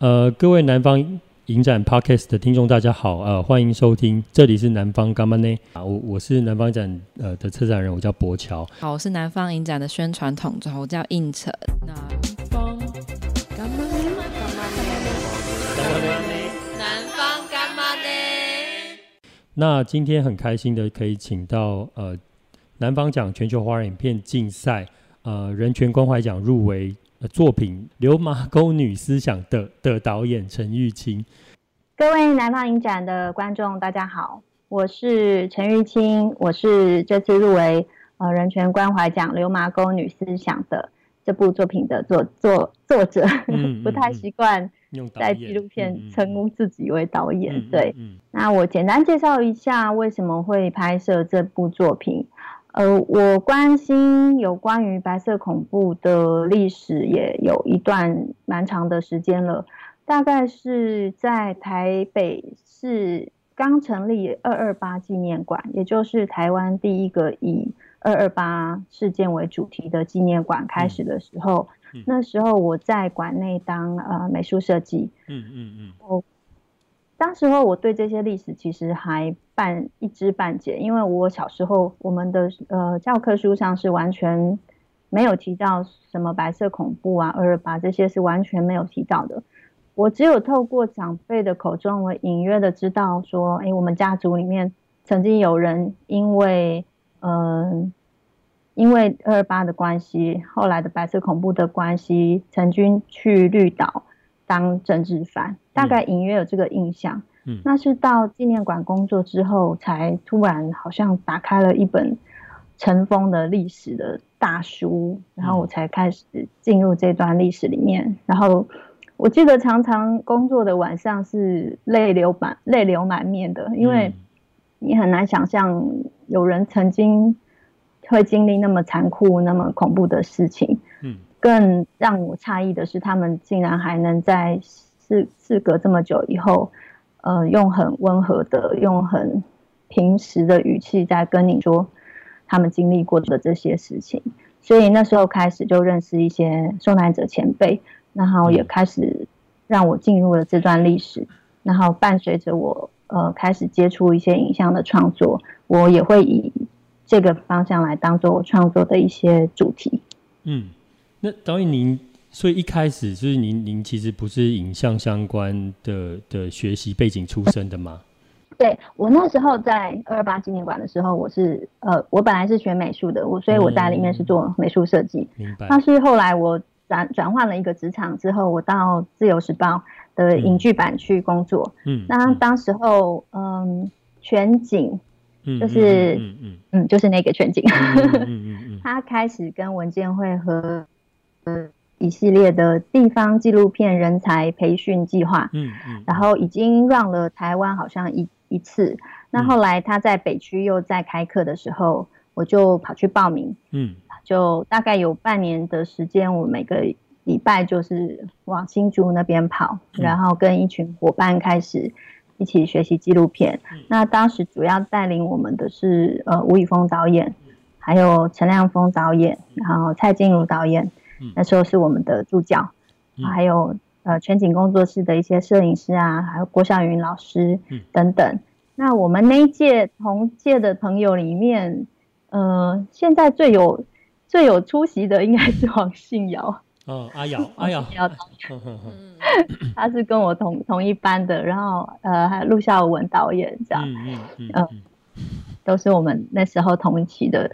呃，各位南方影展 Podcast 的听众，大家好，呃，欢迎收听，这里是南方干嘛呢？啊，我我是南方展呃的策展人，我叫博乔。好，我是南方影展的宣传统筹，我叫应成。南方干嘛呢？南方干嘛呢？那今天很开心的可以请到呃南方奖全球华人影片竞赛呃人权关怀奖入围。作品《流麻沟女思想》的的导演陈玉清，各位南方影展的观众，大家好，我是陈玉清，我是这次入围呃人权关怀奖《流麻沟女思想》的这部作品的作作作者，嗯 嗯嗯、不太习惯在纪录片称呼自己为导演。嗯嗯嗯、对，那我简单介绍一下为什么会拍摄这部作品。呃，我关心有关于白色恐怖的历史也有一段蛮长的时间了，大概是在台北市刚成立二二八纪念馆，也就是台湾第一个以二二八事件为主题的纪念馆开始的时候，那时候我在馆内当呃美术设计，嗯嗯嗯，我当时候我对这些历史其实还。半一知半解，因为我小时候我们的呃教科书上是完全没有提到什么白色恐怖啊、二二八这些是完全没有提到的。我只有透过长辈的口中，我隐约的知道说，哎，我们家族里面曾经有人因为嗯、因为二二八的关系，后来的白色恐怖的关系，曾经去绿岛当政治犯，大概隐约有这个印象。嗯，那是到纪念馆工作之后，才突然好像打开了一本尘封的历史的大书，然后我才开始进入这段历史里面。然后我记得常常工作的晚上是泪流满泪流满面的，因为你很难想象有人曾经会经历那么残酷、那么恐怖的事情。嗯，更让我诧异的是，他们竟然还能在事事隔这么久以后。呃，用很温和的、用很平实的语气在跟你说他们经历过的这些事情，所以那时候开始就认识一些受难者前辈，然后也开始让我进入了这段历史，然后伴随着我呃开始接触一些影像的创作，我也会以这个方向来当做我创作的一些主题。嗯，那导演您。所以一开始就是您，您其实不是影像相关的的学习背景出身的吗？对，我那时候在二二八纪念馆的时候，我是呃，我本来是学美术的，我所以我在里面是做美术设计。明白。但是后来我转转换了一个职场之后，我到自由时报的影剧版去工作。嗯。那当时候，嗯，全景，就是嗯嗯嗯，就是那个全景，嗯嗯嗯，他开始跟文建会和呃。一系列的地方纪录片人才培训计划，嗯嗯，然后已经让了台湾好像一一次。那后来他在北区又在开课的时候，我就跑去报名，嗯，就大概有半年的时间，我每个礼拜就是往新竹那边跑，然后跟一群伙伴开始一起学习纪录片。那当时主要带领我们的是呃吴宇峰导演，还有陈亮峰导演，然后蔡静茹导演。那时候是我们的助教，嗯、还有呃全景工作室的一些摄影师啊，还有郭向云老师等等。嗯、那我们那一届同届的朋友里面，呃，现在最有最有出息的应该是黄信尧。哦，阿 尧，阿尧，他是跟我同同一班的，然后呃还有陆孝文导演这样，嗯嗯嗯，呃、都是我们那时候同一期的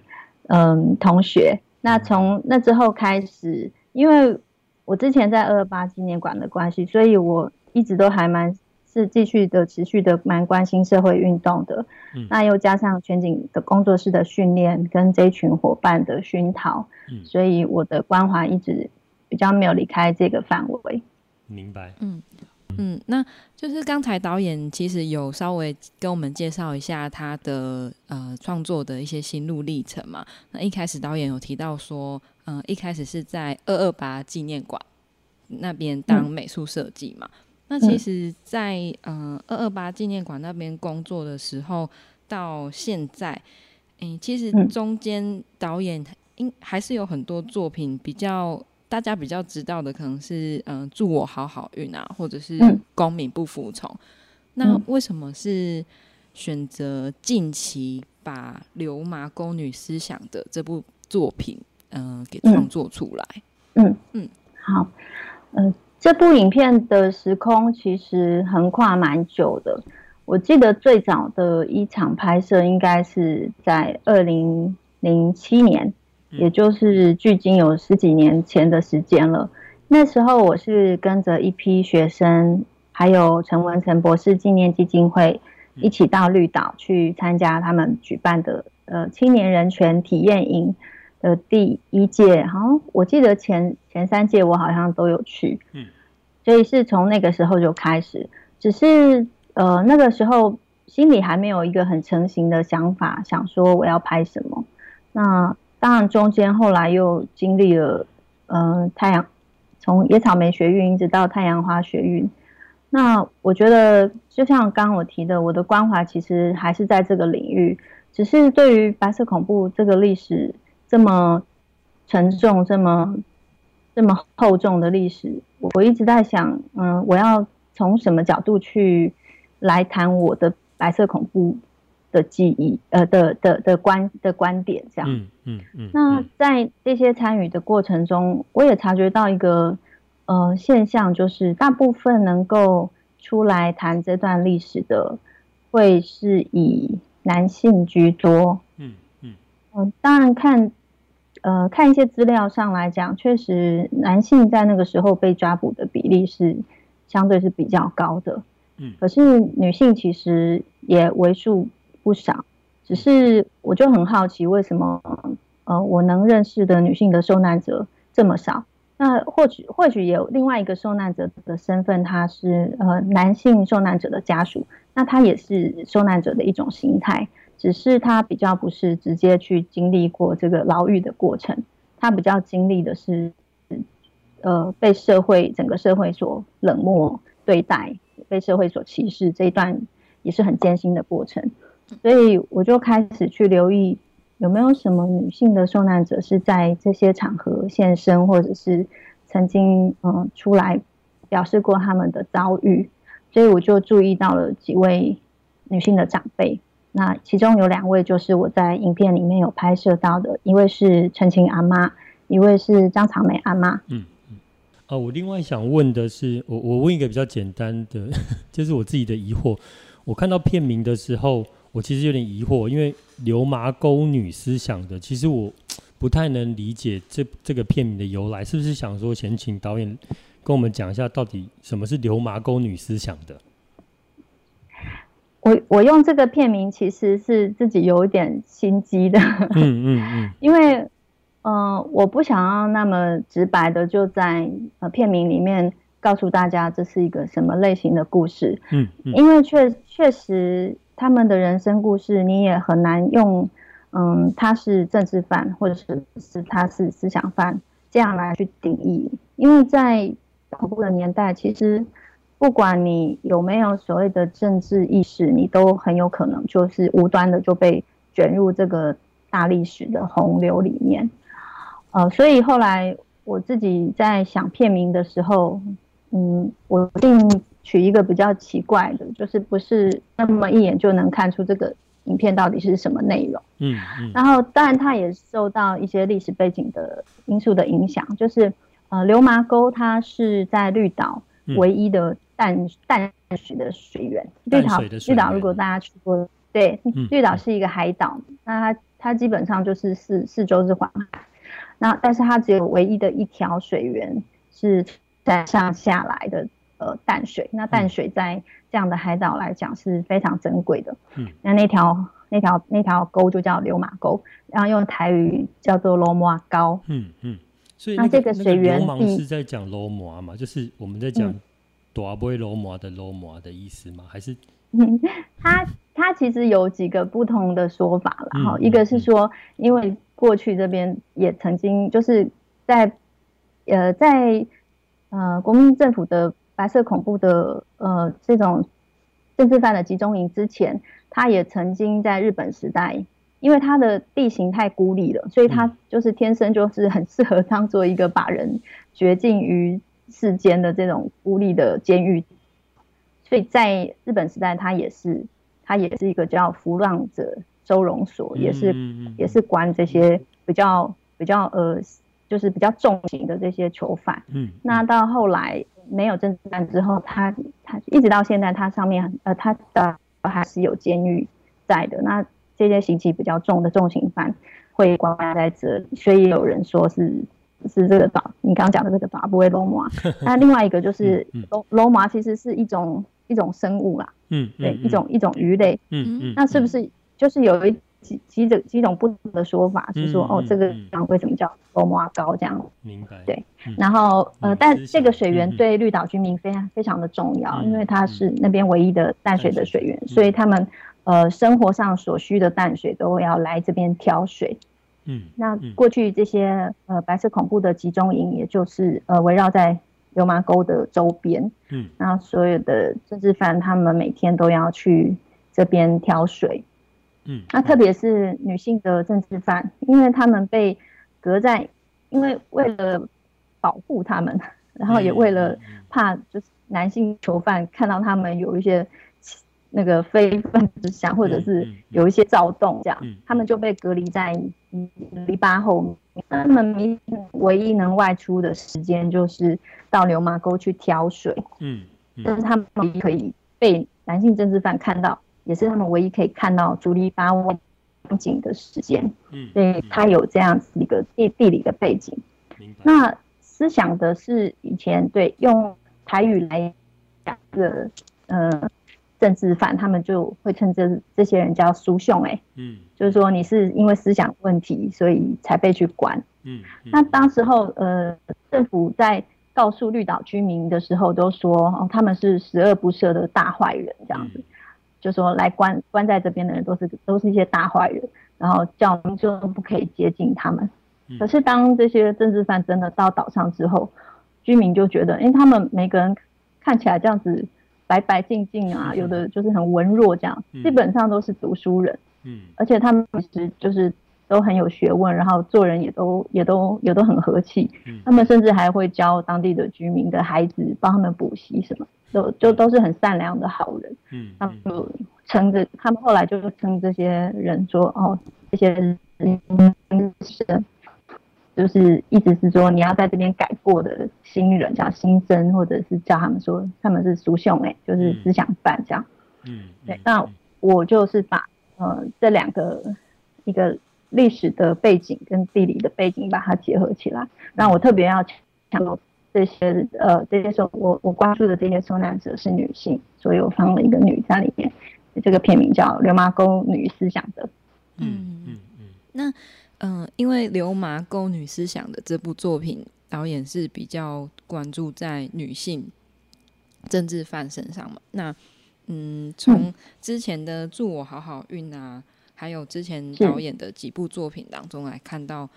嗯、呃、同学。那从那之后开始，因为我之前在二二八纪念馆的关系，所以我一直都还蛮是继续的持续的蛮关心社会运动的。嗯，那又加上全景的工作室的训练跟这一群伙伴的熏陶，嗯，所以我的关怀一直比较没有离开这个范围。明白。嗯。嗯，那就是刚才导演其实有稍微跟我们介绍一下他的呃创作的一些心路历程嘛。那一开始导演有提到说，嗯、呃，一开始是在二二八纪念馆那边当美术设计嘛。嗯、那其实在，在呃二二八纪念馆那边工作的时候，到现在，嗯、欸，其实中间导演应还是有很多作品比较大家比较知道的可能是嗯、呃，祝我好好运啊，或者是公民不服从。嗯、那为什么是选择近期把流麻沟女思想的这部作品嗯、呃，给创作出来？嗯嗯，嗯，好，嗯、呃，这部影片的时空其实横跨蛮久的。我记得最早的一场拍摄应该是在二零零七年。也就是距今有十几年前的时间了。那时候我是跟着一批学生，还有陈文成博士纪念基金会一起到绿岛去参加他们举办的呃青年人权体验营的第一届。好像我记得前前三届我好像都有去，嗯，所以是从那个时候就开始。只是呃那个时候心里还没有一个很成型的想法，想说我要拍什么。那当然，中间后来又经历了，嗯、太阳从野草莓学运一直到太阳花学运。那我觉得，就像刚刚我提的，我的关怀其实还是在这个领域，只是对于白色恐怖这个历史这么沉重、这么这么厚重的历史，我一直在想，嗯，我要从什么角度去来谈我的白色恐怖。的记忆，呃的的的观的观点这样，嗯嗯嗯。那在这些参与的过程中，我也察觉到一个呃现象，就是大部分能够出来谈这段历史的，会是以男性居多。嗯嗯。嗯，当然看呃看一些资料上来讲，确实男性在那个时候被抓捕的比例是相对是比较高的。嗯。可是女性其实也为数。不少，只是我就很好奇，为什么呃，我能认识的女性的受难者这么少？那或许或许有另外一个受难者的身份，他是呃男性受难者的家属，那他也是受难者的一种形态，只是他比较不是直接去经历过这个牢狱的过程，他比较经历的是呃被社会整个社会所冷漠对待，被社会所歧视这一段也是很艰辛的过程。所以我就开始去留意有没有什么女性的受难者是在这些场合现身，或者是曾经嗯出来表示过他们的遭遇。所以我就注意到了几位女性的长辈，那其中有两位就是我在影片里面有拍摄到的，一位是陈琴阿妈，一位是张长梅阿妈。嗯嗯。啊，我另外想问的是，我我问一个比较简单的，就是我自己的疑惑。我看到片名的时候。我其实有点疑惑，因为流麻沟女思想的，其实我不太能理解这这个片名的由来，是不是想说先请导演跟我们讲一下，到底什么是流麻沟女思想的？我我用这个片名其实是自己有一点心机的，嗯嗯嗯，因为嗯、呃，我不想要那么直白的就在呃片名里面告诉大家这是一个什么类型的故事，嗯，嗯因为确确实。他们的人生故事，你也很难用，嗯，他是政治犯，或者是是他是思想犯这样来去定义。因为在恐怖的年代，其实不管你有没有所谓的政治意识，你都很有可能就是无端的就被卷入这个大历史的洪流里面。呃，所以后来我自己在想片名的时候，嗯，我定。取一个比较奇怪的，就是不是那么一眼就能看出这个影片到底是什么内容。嗯，嗯，然后当然它也受到一些历史背景的因素的影响，就是呃流麻沟它是在绿岛唯一的淡淡水的水源。绿岛绿岛如果大家去过，对，绿岛是一个海岛，那它它基本上就是四四周是环海，那但是它只有唯一的一条水源是在上下来的。呃，淡水，那淡水在这样的海岛来讲是非常珍贵的。嗯，那那条那条那条沟就叫流马沟，然后用台语叫做罗摩沟。嗯嗯，所以那、这个、那个水源流氓是在讲罗摩嘛？就是我们在讲大尾罗摩的罗摩的意思吗？还是？嗯，它它其实有几个不同的说法了哈、嗯。一个是说，因为过去这边也曾经就是在呃在呃国民政府的。白色恐怖的呃这种政治犯的集中营之前，他也曾经在日本时代因为他的地形太孤立了，所以他就是天生就是很适合当做一个把人绝境于世间的这种孤立的监狱。所以在日本时代，他也是他也是一个叫浮浪者收容所，也是也是关这些比较比较呃，就是比较重刑的这些囚犯。嗯，那到后来没有政治犯之后，他他一直到现在，他上面呃他的还是有监狱在的。那这些刑期比较重的重刑犯会关在这里，所以有人说是是这个法，你刚刚讲的这个法不会龙马。那另外一个就是龙龙马其实是一种一种生物啦，嗯，对，一种一种鱼类，嗯嗯。那是不是就是有一几几种几种不同的说法，是说哦，这个为什么叫龙马高这样？明白。对，然后呃，但这个水源对绿岛居民非常非常的重要，因为它是那边唯一的淡水的水源，所以他们。呃，生活上所需的淡水都要来这边挑水。嗯，那过去这些呃白色恐怖的集中营，也就是呃围绕在流麻沟的周边。嗯，那所有的政治犯他们每天都要去这边挑水。嗯，那特别是女性的政治犯，因为他们被隔在，因为为了保护他们，然后也为了怕就是男性囚犯看到他们有一些。那个非分之想，或者是有一些躁动，这样，他们就被隔离在篱笆后面。他们唯一能外出的时间，就是到牛马沟去挑水。嗯，嗯但是他们可以被男性政治犯看到，也是他们唯一可以看到竹篱笆外景的时间。嗯，所以他有这样子一个地地理的背景。那思想的是以前对用台语来讲的，呃。政治犯，他们就会称这这些人叫苏兄哎，嗯，就是说你是因为思想问题，所以才被去关，嗯，嗯，那当时候呃，政府在告诉绿岛居民的时候，都说哦，他们是十恶不赦的大坏人，这样子，嗯、就说来关关在这边的人都是都是一些大坏人，然后叫民众不可以接近他们。嗯、可是当这些政治犯真的到岛上之后，居民就觉得，因为他们每个人看起来这样子。白白净净啊，有的就是很文弱，这样，基本上都是读书人，嗯，而且他们其实就是都很有学问，然后做人也都也都也都很和气，他们甚至还会教当地的居民的孩子帮他们补习什么，都就都是很善良的好人，嗯，他们就称着，他们后来就称这些人说，哦，这些人是。就是意思是说，你要在这边改过的新人叫新生，或者是叫他们说他们是俗兄哎，就是思想犯这样。嗯，对。那我就是把呃这两个一个历史的背景跟地理的背景把它结合起来。那我特别要强调这些呃这些受我我关注的这些受难者是女性，所以我放了一个女在里面。这个片名叫《流麻沟女思想的》。嗯嗯嗯，那。嗯、呃，因为《流麻沟女思想的》这部作品，导演是比较关注在女性政治犯身上嘛。那嗯，从之前的《祝我好好运》啊，还有之前导演的几部作品当中来看到，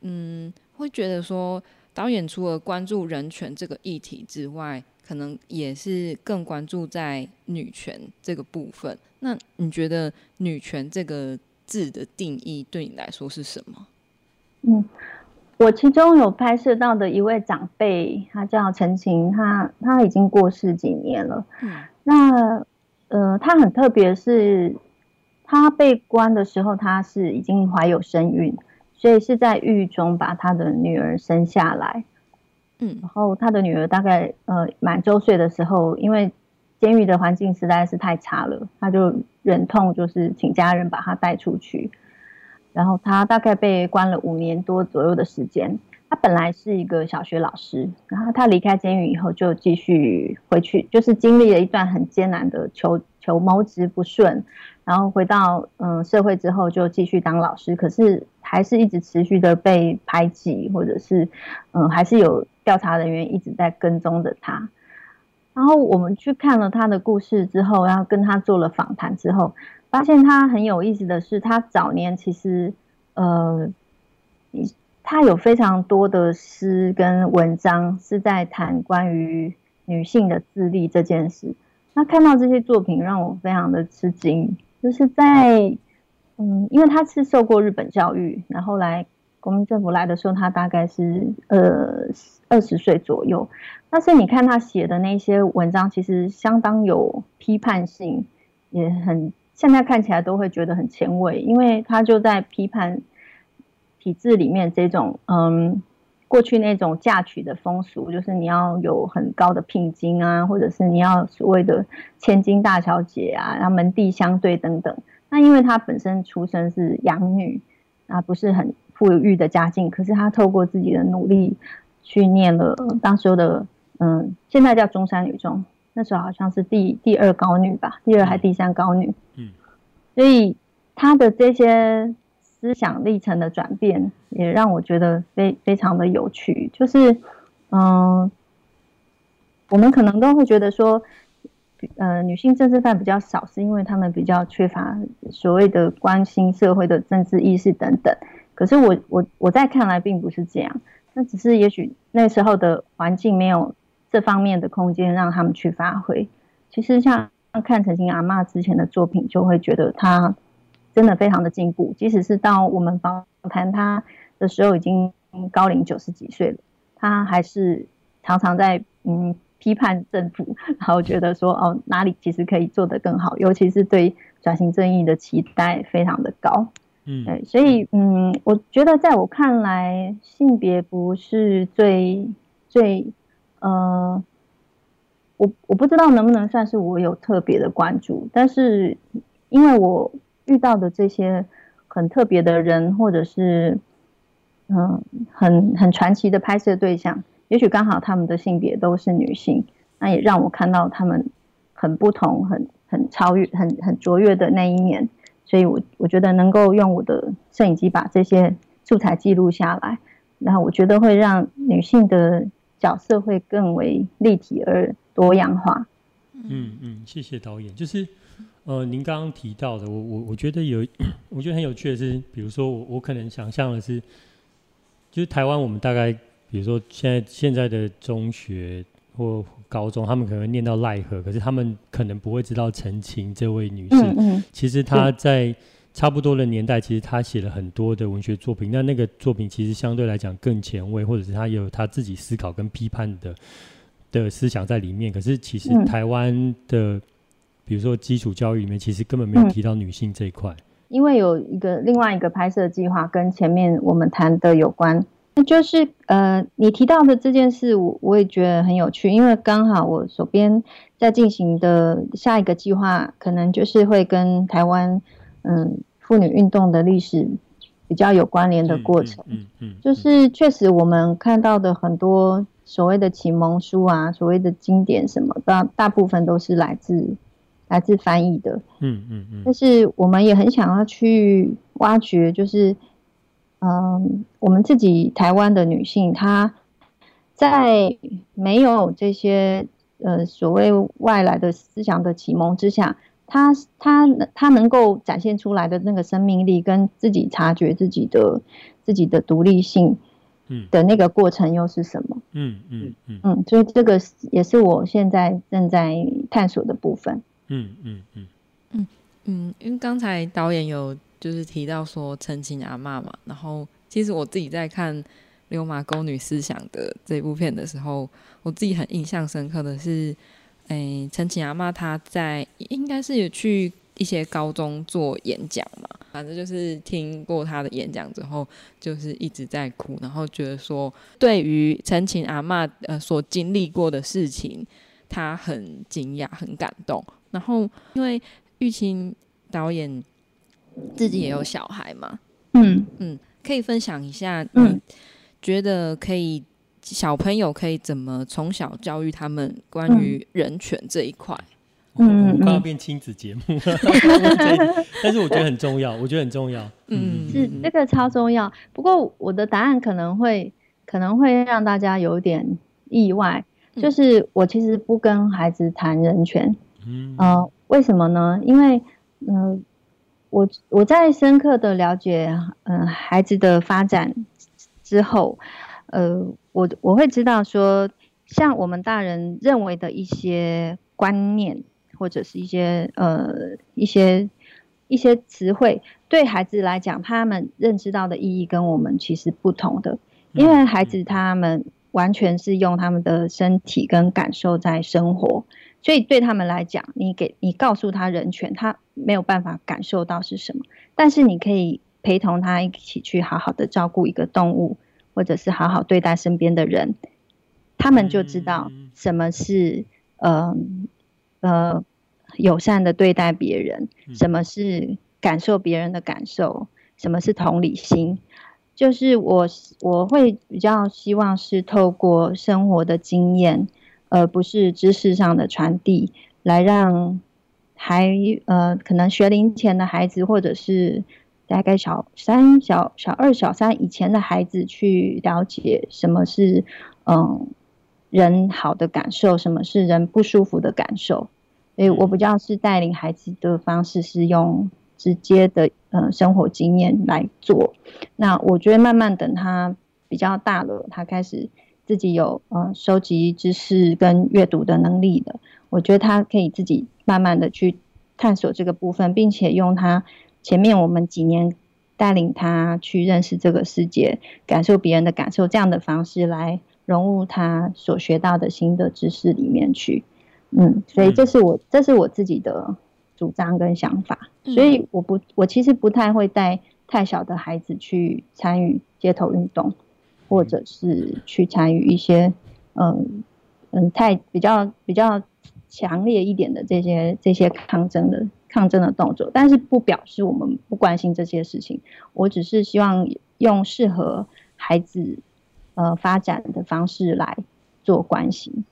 嗯，会觉得说，导演除了关注人权这个议题之外，可能也是更关注在女权这个部分。那你觉得女权这个？字的定义对你来说是什么？嗯，我其中有拍摄到的一位长辈，他叫陈晴，他他已经过世几年了。嗯，那呃，他很特别，是他被关的时候，他是已经怀有身孕，所以是在狱中把他的女儿生下来。嗯，然后他的女儿大概呃满周岁的时候，因为监狱的环境实在是太差了，他就忍痛就是请家人把他带出去。然后他大概被关了五年多左右的时间。他本来是一个小学老师，然后他离开监狱以后就继续回去，就是经历了一段很艰难的求求谋职不顺，然后回到嗯社会之后就继续当老师，可是还是一直持续的被排挤，或者是嗯还是有调查人员一直在跟踪着他。然后我们去看了他的故事之后，然后跟他做了访谈之后，发现他很有意思的是，他早年其实，呃，他有非常多的诗跟文章是在谈关于女性的自立这件事。那看到这些作品，让我非常的吃惊，就是在嗯，因为他是受过日本教育，然后来国民政府来的时候，他大概是呃二十岁左右。但是你看他写的那些文章，其实相当有批判性，也很现在看起来都会觉得很前卫，因为他就在批判体制里面这种嗯。过去那种嫁娶的风俗，就是你要有很高的聘金啊，或者是你要所谓的千金大小姐啊，然后门第相对等等。那因为她本身出身是养女啊，不是很富裕的家境，可是她透过自己的努力去念了当时的嗯，现在叫中山女中，那时候好像是第第二高女吧，第二还第三高女。嗯，所以她的这些。思想历程的转变也让我觉得非非常的有趣，就是，嗯，我们可能都会觉得说，呃，女性政治犯比较少，是因为她们比较缺乏所谓的关心社会的政治意识等等。可是我我我在看来并不是这样，那只是也许那时候的环境没有这方面的空间让他们去发挥。其实像看陈情阿妈之前的作品，就会觉得她。真的非常的进步，即使是到我们访谈他的时候，已经高龄九十几岁了，他还是常常在嗯批判政府，然后觉得说哦哪里其实可以做得更好，尤其是对转型正义的期待非常的高，嗯，对，所以嗯，我觉得在我看来，性别不是最最呃，我我不知道能不能算是我有特别的关注，但是因为我。遇到的这些很特别的人，或者是嗯很很传奇的拍摄对象，也许刚好他们的性别都是女性，那也让我看到他们很不同、很很超越、很很卓越的那一面。所以我我觉得能够用我的摄影机把这些素材记录下来，然后我觉得会让女性的角色会更为立体而多样化。嗯嗯，谢谢导演，就是。呃，您刚刚提到的，我我我觉得有，我觉得很有趣的是，比如说我我可能想象的是，就是台湾我们大概，比如说现在现在的中学或高中，他们可能会念到奈何，可是他们可能不会知道陈情这位女士。嗯嗯。其实她在差不多的年代，其实她写了很多的文学作品，那那个作品其实相对来讲更前卫，或者是她有她自己思考跟批判的的思想在里面。可是其实台湾的。比如说，基础教育里面其实根本没有提到女性这一块，因为有一个另外一个拍摄计划跟前面我们谈的有关，那就是呃，你提到的这件事，我我也觉得很有趣，因为刚好我手边在进行的下一个计划，可能就是会跟台湾嗯妇女运动的历史比较有关联的过程，嗯嗯，就是确实我们看到的很多所谓的启蒙书啊，所谓的经典什么，大大部分都是来自。来自翻译的，嗯嗯嗯，但是我们也很想要去挖掘，就是，嗯，我们自己台湾的女性，她在没有这些呃所谓外来的思想的启蒙之下，她她她能够展现出来的那个生命力，跟自己察觉自己的自己的独立性，嗯的那个过程又是什么？嗯嗯嗯嗯，所以这个也是我现在正在探索的部分。嗯嗯嗯嗯嗯，因为刚才导演有就是提到说陈情阿嬷嘛，然后其实我自己在看《流马沟女思想》的这部片的时候，我自己很印象深刻的是，哎，陈情阿妈她在应该是有去一些高中做演讲嘛，反正就是听过他的演讲之后，就是一直在哭，然后觉得说对于陈情阿妈呃所经历过的事情，他很惊讶，很感动。然后，因为玉清导演自己也有小孩嘛，嗯。嗯，可以分享一下，你觉得可以小朋友可以怎么从小教育他们关于人权这一块？嗯，我们快要变亲子节目，但是我觉得很重要，我觉得很重要，嗯，是这个超重要。不过我的答案可能会可能会让大家有点意外，就是我其实不跟孩子谈人权。嗯、呃，为什么呢？因为，嗯、呃，我我在深刻的了解，嗯、呃，孩子的发展之后，呃，我我会知道说，像我们大人认为的一些观念，或者是一些呃一些一些词汇，对孩子来讲，他们认知到的意义跟我们其实不同的，因为孩子他们完全是用他们的身体跟感受在生活，所以对他们来讲，你给你告诉他人权，他没有办法感受到是什么，但是你可以陪同他一起去好好的照顾一个动物，或者是好好对待身边的人，他们就知道什么是呃呃友善的对待别人，什么是感受别人的感受，什么是同理心。就是我我会比较希望是透过生活的经验，而不是知识上的传递，来让还呃可能学龄前的孩子，或者是大概小三、小小二、小三以前的孩子，去了解什么是嗯人好的感受，什么是人不舒服的感受。所以我比较是带领孩子的方式是用。直接的呃生活经验来做，那我觉得慢慢等他比较大了，他开始自己有呃收集知识跟阅读的能力的，我觉得他可以自己慢慢的去探索这个部分，并且用他前面我们几年带领他去认识这个世界，感受别人的感受这样的方式来融入他所学到的新的知识里面去，嗯，所以这是我这是我自己的。主张跟想法，所以我不，我其实不太会带太小的孩子去参与街头运动，或者是去参与一些，嗯嗯，太比较比较强烈一点的这些这些抗争的抗争的动作。但是不表示我们不关心这些事情，我只是希望用适合孩子呃发展的方式来做关心。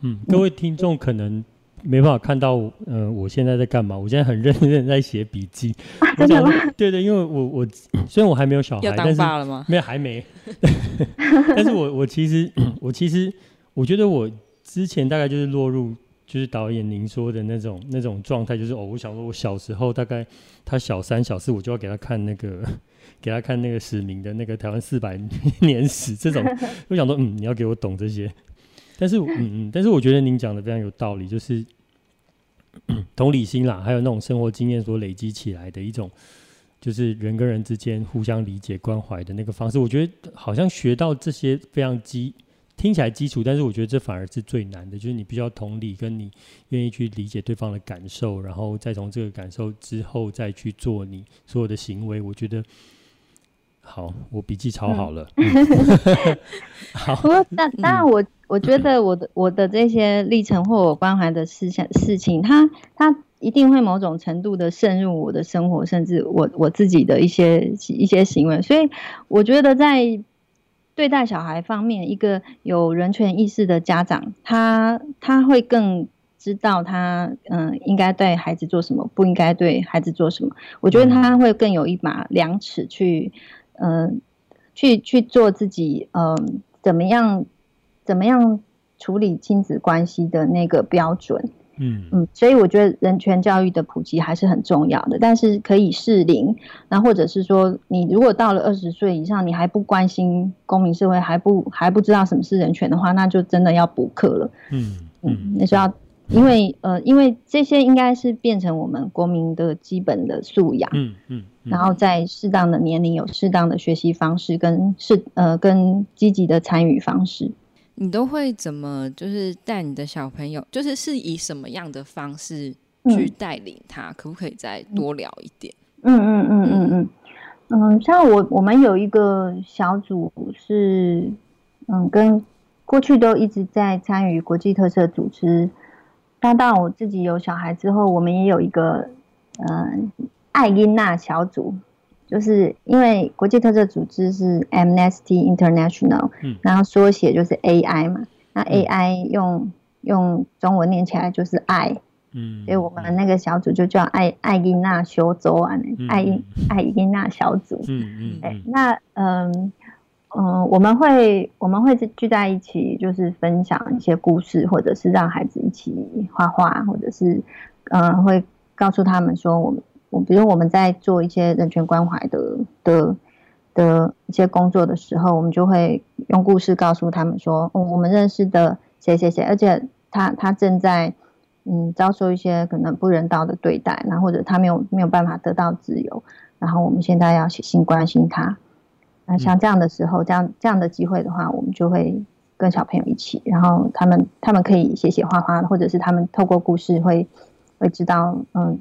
嗯，各位听众可能。没办法看到，嗯、呃，我现在在干嘛？我现在很认真在写笔记。真的吗？对对，因为我我虽然我还没有小孩，要当爸了吗？没有，还没。但是我我其实 我其实我觉得我之前大概就是落入就是导演您说的那种那种状态，就是哦，我想说我小时候大概他小三小四，我就要给他看那个 给他看那个史明的那个台湾四百年史这种，我想说嗯，你要给我懂这些。但是 嗯嗯，但是我觉得您讲的非常有道理，就是。同理心啦，还有那种生活经验所累积起来的一种，就是人跟人之间互相理解、关怀的那个方式。我觉得好像学到这些非常基，听起来基础，但是我觉得这反而是最难的，就是你比较同理，跟你愿意去理解对方的感受，然后再从这个感受之后再去做你所有的行为。我觉得好，我笔记抄好了。嗯、好，不过那当然我。我觉得我的我的这些历程或我关怀的事项事情，它它一定会某种程度的渗入我的生活，甚至我我自己的一些一些行为。所以我觉得在对待小孩方面，一个有人权意识的家长，他他会更知道他嗯应该对孩子做什么，不应该对孩子做什么。我觉得他会更有一把量尺去嗯去去做自己嗯怎么样。怎么样处理亲子关系的那个标准？嗯嗯，所以我觉得人权教育的普及还是很重要的。但是可以适龄，那或者是说，你如果到了二十岁以上，你还不关心公民社会，还不还不知道什么是人权的话，那就真的要补课了。嗯嗯，那就要因为呃，因为这些应该是变成我们国民的基本的素养。嗯嗯，然后在适当的年龄有适当的学习方式跟是呃跟积极的参与方式。你都会怎么就是带你的小朋友？就是是以什么样的方式去带领他？嗯、可不可以再多聊一点？嗯嗯嗯嗯嗯嗯，像我我们有一个小组是嗯，跟过去都一直在参与国际特色组织。当到我自己有小孩之后，我们也有一个嗯爱因娜小组。就是因为国际特色组织是 Amnesty International，嗯，然后缩写就是 AI 嘛，那 AI 用、嗯、用中文念起来就是爱，嗯，所以我们那个小组就叫爱爱因娜修州啊，爱爱因娜小组，嗯嗯，哎，那嗯嗯，我们会我们会聚在一起，就是分享一些故事，或者是让孩子一起画画，或者是嗯会告诉他们说我们。我比如我们在做一些人权关怀的的的一些工作的时候，我们就会用故事告诉他们说，哦，我们认识的谁谁谁，而且他他正在嗯遭受一些可能不人道的对待，然后或者他没有没有办法得到自由，然后我们现在要写信关心他。那像这样的时候，这样这样的机会的话，我们就会跟小朋友一起，然后他们他们可以写写画画，或者是他们透过故事会会知道，嗯，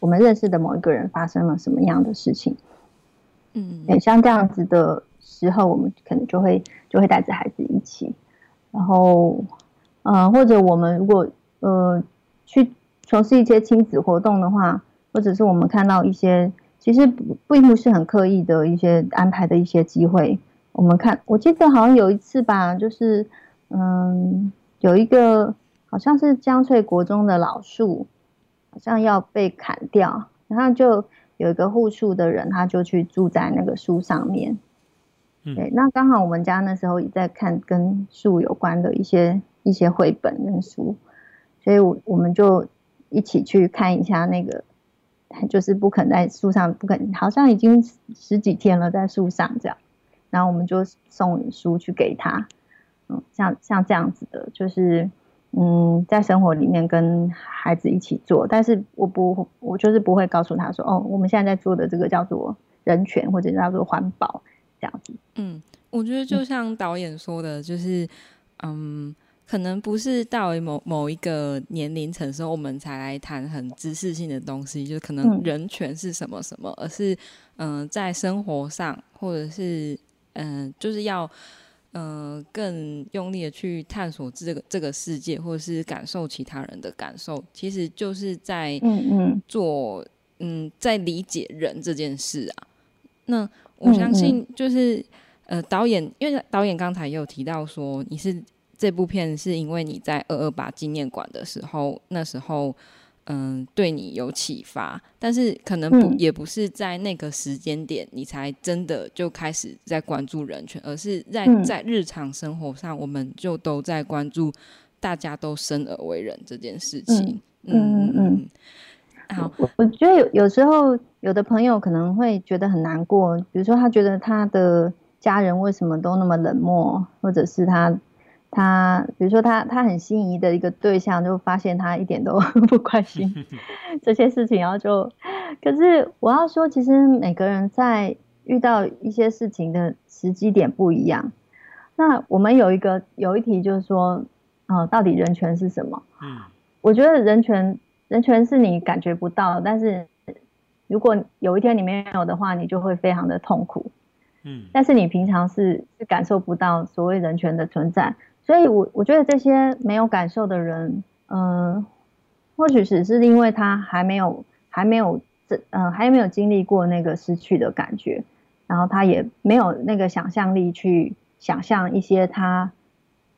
我们认识的某一个人发生了什么样的事情。嗯，对，像这样子的时候，我们可能就会就会带着孩子一起，然后，呃，或者我们如果呃去从事一些亲子活动的话，或者是我们看到一些。其实不并不是很刻意的一些安排的一些机会。我们看，我记得好像有一次吧，就是嗯，有一个好像是江翠国中的老树，好像要被砍掉，然后就有一个护树的人，他就去住在那个树上面。对，那刚好我们家那时候也在看跟树有关的一些一些绘本跟书，所以我我们就一起去看一下那个。就是不肯在树上，不肯，好像已经十几天了，在树上这样，然后我们就送书去给他，嗯，像像这样子的，就是嗯，在生活里面跟孩子一起做，但是我不，我就是不会告诉他说，哦，我们现在在做的这个叫做人权或者叫做环保这样子。嗯，我觉得就像导演说的，就是嗯。可能不是到某某一个年龄层时候，我们才来谈很知识性的东西，就可能人权是什么什么，而是嗯、呃，在生活上，或者是嗯、呃，就是要嗯、呃，更用力的去探索这个这个世界，或者是感受其他人的感受，其实就是在嗯嗯做嗯，在理解人这件事啊。那我相信就是呃，导演，因为导演刚才也有提到说你是。这部片是因为你在二二八纪念馆的时候，那时候嗯，对你有启发，但是可能不、嗯、也不是在那个时间点你才真的就开始在关注人权，而是在在日常生活上，我们就都在关注大家都生而为人这件事情。嗯嗯嗯。好，我我觉得有有时候有的朋友可能会觉得很难过，比如说他觉得他的家人为什么都那么冷漠，或者是他。他比如说他他很心仪的一个对象，就发现他一点都 不关心 这些事情，然后就，可是我要说，其实每个人在遇到一些事情的时机点不一样。那我们有一个有一题就是说，呃，到底人权是什么？嗯，我觉得人权人权是你感觉不到，但是如果有一天你没有的话，你就会非常的痛苦。嗯，但是你平常是是感受不到所谓人权的存在。所以我，我我觉得这些没有感受的人，嗯、呃，或许只是因为他还没有还没有这，嗯、呃，还没有经历过那个失去的感觉，然后他也没有那个想象力去想象一些他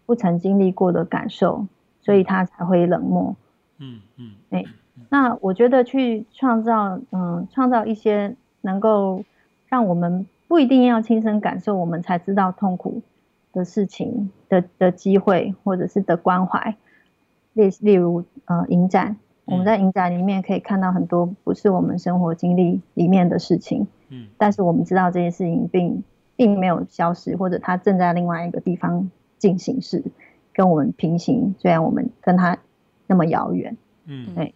不曾经历过的感受，所以他才会冷漠。嗯嗯，哎，那我觉得去创造，嗯、呃，创造一些能够让我们不一定要亲身感受，我们才知道痛苦。的事情的的机会，或者是的关怀，例例如呃影展，我们在影展里面可以看到很多不是我们生活经历里面的事情，嗯，但是我们知道这些事情并并没有消失，或者它正在另外一个地方进行时，跟我们平行，虽然我们跟它那么遥远，嗯，对，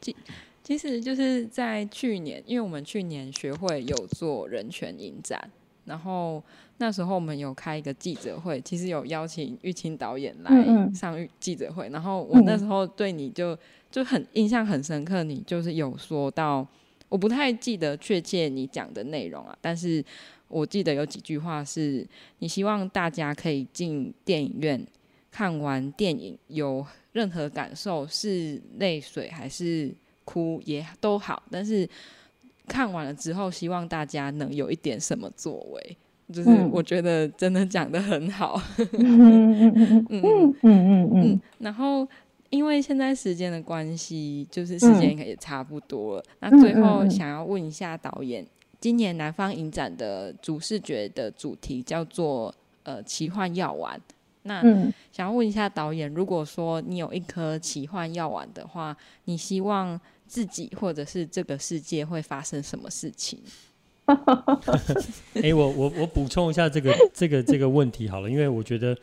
其其实就是在去年，因为我们去年学会有做人权影展。然后那时候我们有开一个记者会，其实有邀请玉清导演来上记者会。然后我那时候对你就就很印象很深刻，你就是有说到，我不太记得确切你讲的内容啊，但是我记得有几句话是你希望大家可以进电影院看完电影，有任何感受是泪水还是哭也都好，但是。看完了之后，希望大家能有一点什么作为，就是我觉得真的讲的很好。嗯嗯嗯嗯嗯。然后，因为现在时间的关系，就是时间也差不多了。那最后想要问一下导演，今年南方影展的主视觉的主题叫做呃奇幻药丸。那想要问一下导演，如果说你有一颗奇幻药丸的话，你希望？自己或者是这个世界会发生什么事情？哎、欸，我我我补充一下这个这个这个问题好了，因为我觉得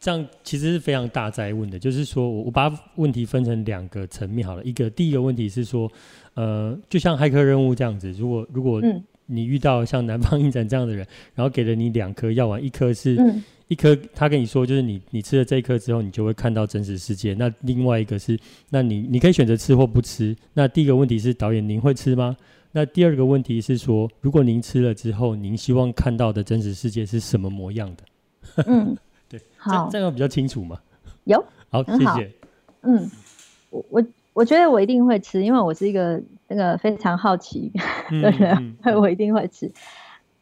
这样其实是非常大灾问的，就是说我我把问题分成两个层面好了。一个第一个问题是说，呃，就像骇客任务这样子，如果如果你遇到像南方影展这样的人，然后给了你两颗药丸，一颗是、嗯、一颗他跟你说，就是你你吃了这一颗之后，你就会看到真实世界。那另外一个是，那你你可以选择吃或不吃。那第一个问题是导演您会吃吗？那第二个问题是说，如果您吃了之后，您希望看到的真实世界是什么模样的？嗯，对，好，这样比较清楚嘛？有，好，谢谢。嗯，我我我觉得我一定会吃，因为我是一个那个非常好奇 的人，我一定会吃。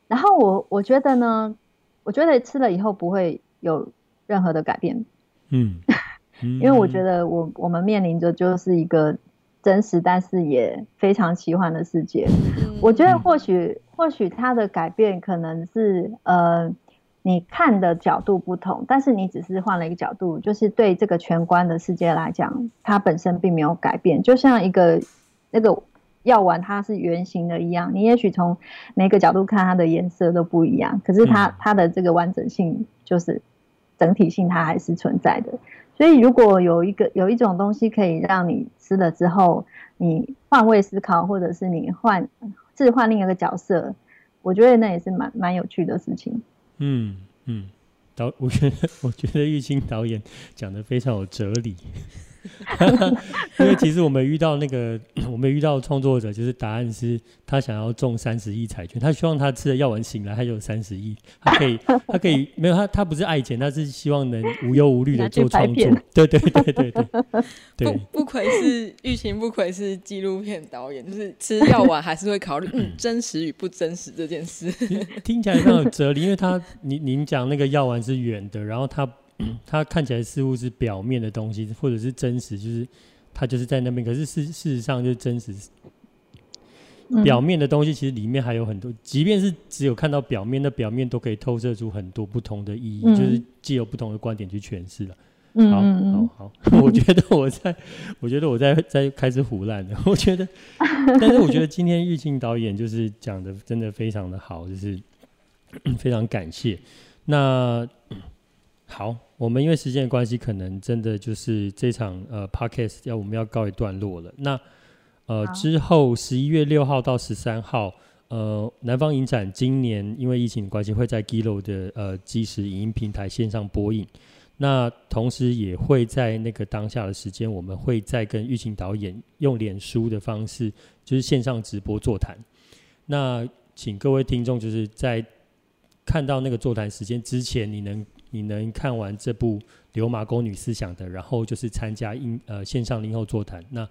然后我我觉得呢，我觉得吃了以后不会有任何的改变。嗯，因为我觉得我我们面临着就是一个。真实，但是也非常奇幻的世界。我觉得或许，或许它的改变可能是，呃，你看的角度不同，但是你只是换了一个角度，就是对这个全观的世界来讲，它本身并没有改变。就像一个那个药丸，它是圆形的一样，你也许从每个角度看它的颜色都不一样，可是它它的这个完整性，就是整体性，它还是存在的。所以，如果有一个有一种东西可以让你吃了之后，你换位思考，或者是你换置换另一个角色，我觉得那也是蛮蛮有趣的事情。嗯嗯，导，我觉得我觉得玉清导演讲的非常有哲理。因为其实我们遇到那个，我们遇到创作者，就是答案是他想要中三十亿彩券，他希望他吃了药丸醒来，他就有三十亿，他可以，他可以没有他，他不是爱钱，他是希望能无忧无虑的做创作。对对对对对，对 不不愧是玉琴，不愧是纪录片导演，就是吃药丸还是会考虑嗯真实与不真实这件事。听起来非常有哲理，因为他您您讲那个药丸是圆的，然后他。它看起来似乎是表面的东西，或者是真实，就是它就是在那边。可是事事实上，就是真实表面的东西，其实里面还有很多。即便是只有看到表面，那表面都可以透射出很多不同的意义，嗯、就是既有不同的观点去诠释了。好好好，我觉得我在，我觉得我在在开始胡乱了。我觉得，但是我觉得今天玉庆导演就是讲的真的非常的好，就是 非常感谢。那。好，我们因为时间的关系，可能真的就是这场呃 podcast 要我们要告一段落了。那呃之后十一月六号到十三号，呃南方影展今年因为疫情的关系，会在 Giloo 的呃即时影音平台线上播映。那同时也会在那个当下的时间，我们会再跟玉琴导演用脸书的方式，就是线上直播座谈。那请各位听众就是在看到那个座谈时间之前，你能。你能看完这部《流麻沟女思想》的，然后就是参加音呃线上映后座谈。那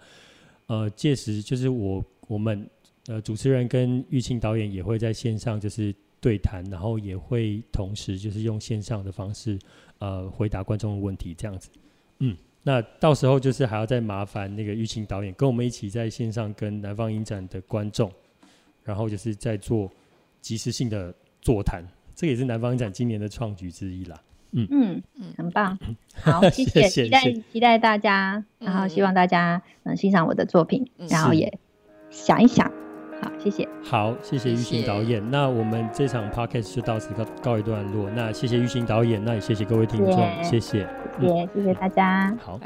呃届时就是我我们呃主持人跟玉清导演也会在线上就是对谈，然后也会同时就是用线上的方式呃回答观众的问题，这样子。嗯，那到时候就是还要再麻烦那个玉清导演跟我们一起在线上跟南方影展的观众，然后就是在做即时性的座谈，这也是南方影展今年的创举之一啦。嗯。嗯嗯，很棒，好，谢谢，期待期待大家，然后希望大家能欣赏我的作品，然后也想一想，好，谢谢，好，谢谢玉兴导演，那我们这场 podcast 就到此告告一段落，那谢谢玉兴导演，那也谢谢各位听众，谢谢，也谢谢大家，好。